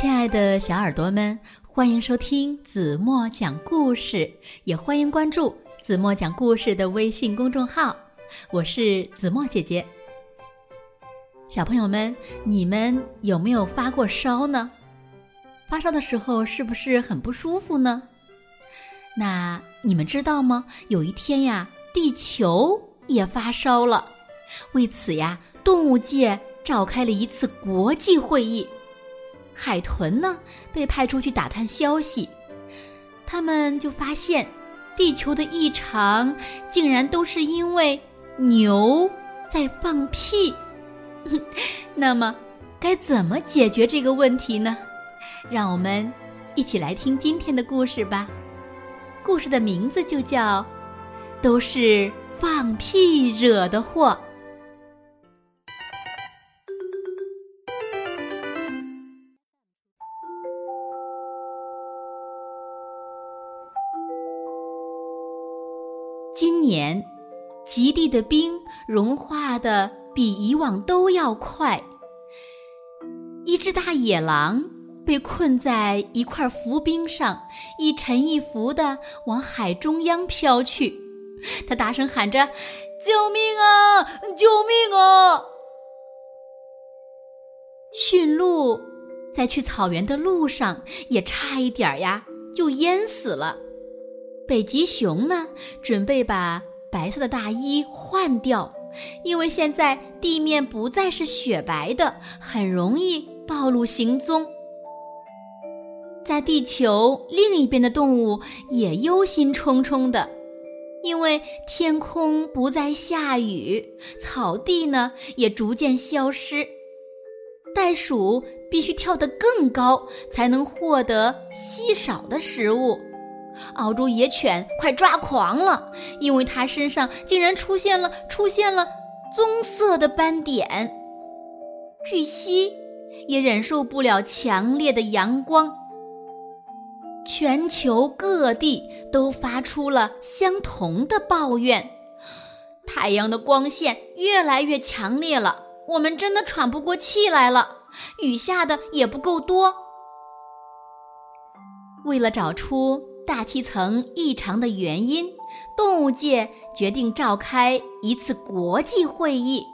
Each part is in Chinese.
亲爱的小耳朵们，欢迎收听子墨讲故事，也欢迎关注子墨讲故事的微信公众号。我是子墨姐姐。小朋友们，你们有没有发过烧呢？发烧的时候是不是很不舒服呢？那你们知道吗？有一天呀，地球也发烧了。为此呀，动物界召开了一次国际会议。海豚呢，被派出去打探消息，他们就发现，地球的异常竟然都是因为牛在放屁。那么，该怎么解决这个问题呢？让我们一起来听今天的故事吧。故事的名字就叫《都是放屁惹的祸》。极地的冰融化的比以往都要快。一只大野狼被困在一块浮冰上，一沉一浮的往海中央飘去。它大声喊着：“救命啊！救命啊！”驯鹿在去草原的路上也差一点呀，就淹死了。北极熊呢，准备把白色的大衣换掉，因为现在地面不再是雪白的，很容易暴露行踪。在地球另一边的动物也忧心忡忡的，因为天空不再下雨，草地呢也逐渐消失。袋鼠必须跳得更高，才能获得稀少的食物。澳洲野犬快抓狂了，因为它身上竟然出现了出现了棕色的斑点。巨蜥也忍受不了强烈的阳光。全球各地都发出了相同的抱怨：太阳的光线越来越强烈了，我们真的喘不过气来了。雨下的也不够多。为了找出。大气层异常的原因，动物界决定召开一次国际会议。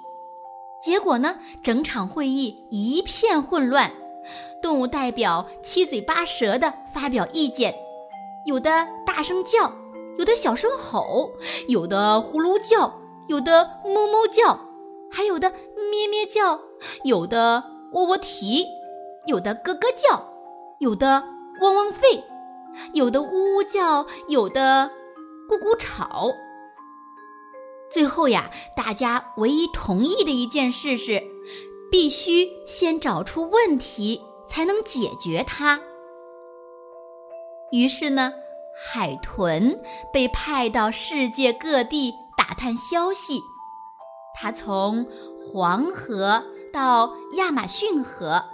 结果呢，整场会议一片混乱，动物代表七嘴八舌地发表意见，有的大声叫，有的小声吼，有的呼噜叫，有的哞哞叫，还有的咩咩叫，有的喔喔啼，有的咯咯叫，有的汪汪吠。有的呜呜叫，有的咕咕吵。最后呀，大家唯一同意的一件事是，必须先找出问题，才能解决它。于是呢，海豚被派到世界各地打探消息。它从黄河到亚马逊河，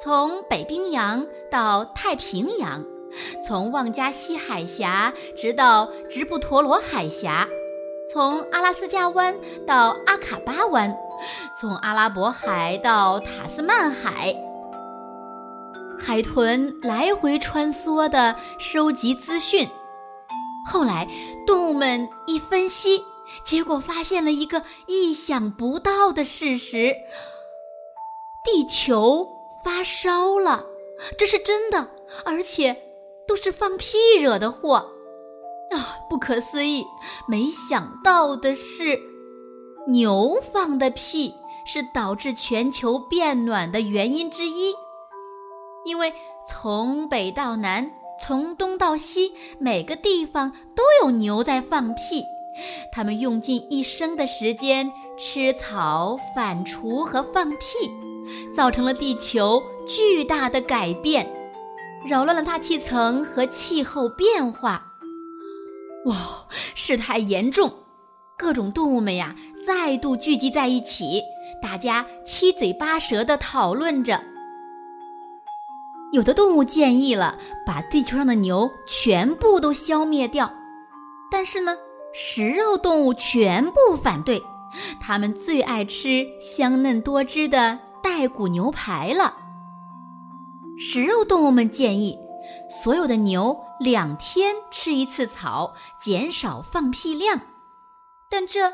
从北冰洋到太平洋。从旺加西海峡直到直布陀罗海峡，从阿拉斯加湾到阿卡巴湾，从阿拉伯海到塔斯曼海，海豚来回穿梭的收集资讯。后来，动物们一分析，结果发现了一个意想不到的事实：地球发烧了，这是真的，而且。都是放屁惹的祸，啊！不可思议！没想到的是，牛放的屁是导致全球变暖的原因之一。因为从北到南，从东到西，每个地方都有牛在放屁。它们用尽一生的时间吃草、反刍和放屁，造成了地球巨大的改变。扰乱了大气层和气候变化，哇，事态严重！各种动物们呀，再度聚集在一起，大家七嘴八舌的讨论着。有的动物建议了把地球上的牛全部都消灭掉，但是呢，食肉动物全部反对，它们最爱吃香嫩多汁的带骨牛排了。食肉动物们建议，所有的牛两天吃一次草，减少放屁量。但这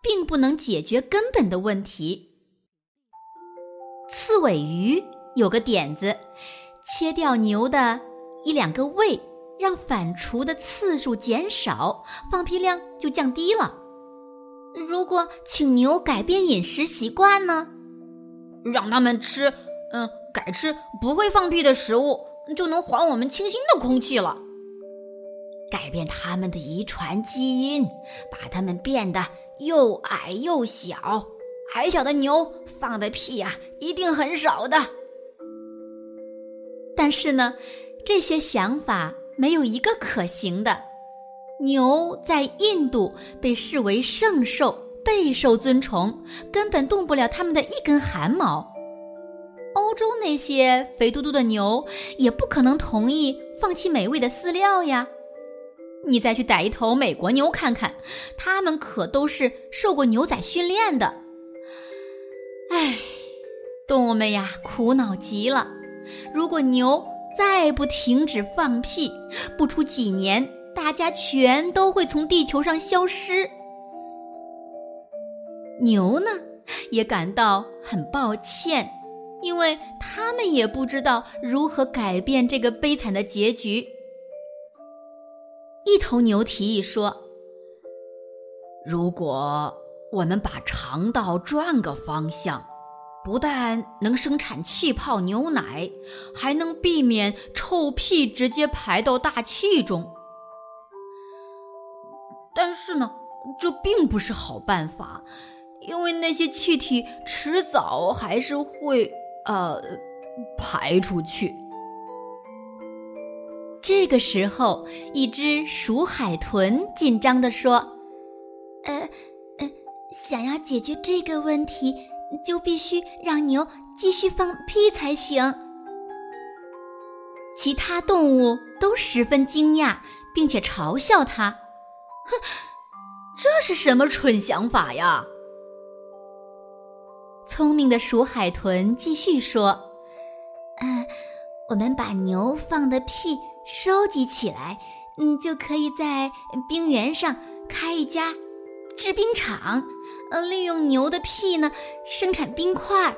并不能解决根本的问题。刺尾鱼有个点子，切掉牛的一两个胃，让反刍的次数减少，放屁量就降低了。如果请牛改变饮食习惯呢？让他们吃。嗯，改吃不会放屁的食物，就能还我们清新的空气了。改变他们的遗传基因，把他们变得又矮又小。矮小的牛放的屁呀，一定很少的。但是呢，这些想法没有一个可行的。牛在印度被视为圣兽，备受尊崇，根本动不了他们的一根汗毛。欧洲那些肥嘟嘟的牛也不可能同意放弃美味的饲料呀！你再去逮一头美国牛看看，它们可都是受过牛仔训练的。唉，动物们呀，苦恼极了。如果牛再不停止放屁，不出几年，大家全都会从地球上消失。牛呢，也感到很抱歉。因为他们也不知道如何改变这个悲惨的结局。一头牛提议说：“如果我们把肠道转个方向，不但能生产气泡牛奶，还能避免臭屁直接排到大气中。但是呢，这并不是好办法，因为那些气体迟早还是会……”呃，排出去。这个时候，一只鼠海豚紧张地说：“呃，呃，想要解决这个问题，就必须让牛继续放屁才行。”其他动物都十分惊讶，并且嘲笑他：“哼，这是什么蠢想法呀！”聪明的鼠海豚继续说：“嗯，我们把牛放的屁收集起来，嗯，就可以在冰原上开一家制冰厂，呃，利用牛的屁呢生产冰块，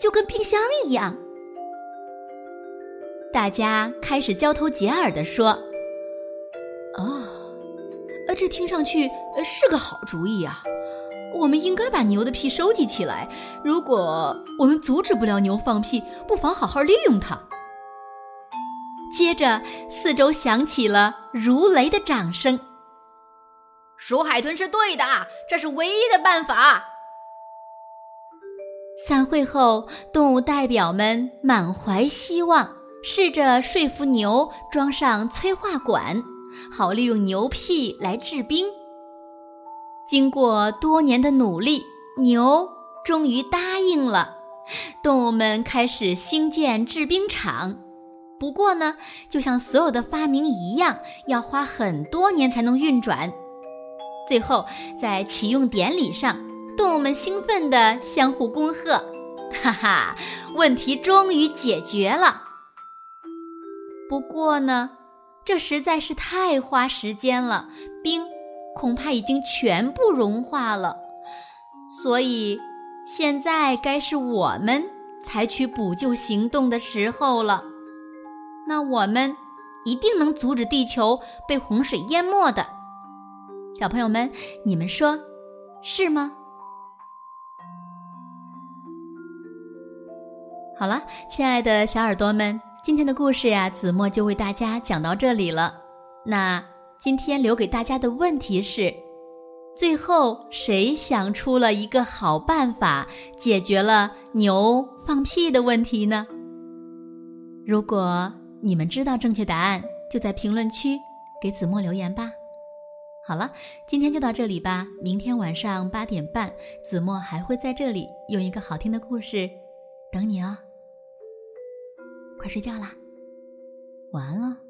就跟冰箱一样。”大家开始交头接耳的说：“哦，呃，这听上去是个好主意啊。”我们应该把牛的屁收集起来。如果我们阻止不了牛放屁，不妨好好利用它。接着，四周响起了如雷的掌声。鼠海豚是对的，这是唯一的办法。散会后，动物代表们满怀希望，试着说服牛装上催化管，好利用牛屁来制冰。经过多年的努力，牛终于答应了。动物们开始兴建制冰厂，不过呢，就像所有的发明一样，要花很多年才能运转。最后，在启用典礼上，动物们兴奋地相互恭贺：“哈哈，问题终于解决了。”不过呢，这实在是太花时间了，冰。恐怕已经全部融化了，所以现在该是我们采取补救行动的时候了。那我们一定能阻止地球被洪水淹没的。小朋友们，你们说是吗？好了，亲爱的小耳朵们，今天的故事呀，子墨就为大家讲到这里了。那。今天留给大家的问题是：最后谁想出了一个好办法，解决了牛放屁的问题呢？如果你们知道正确答案，就在评论区给子墨留言吧。好了，今天就到这里吧。明天晚上八点半，子墨还会在这里用一个好听的故事等你哦。快睡觉啦，晚安了。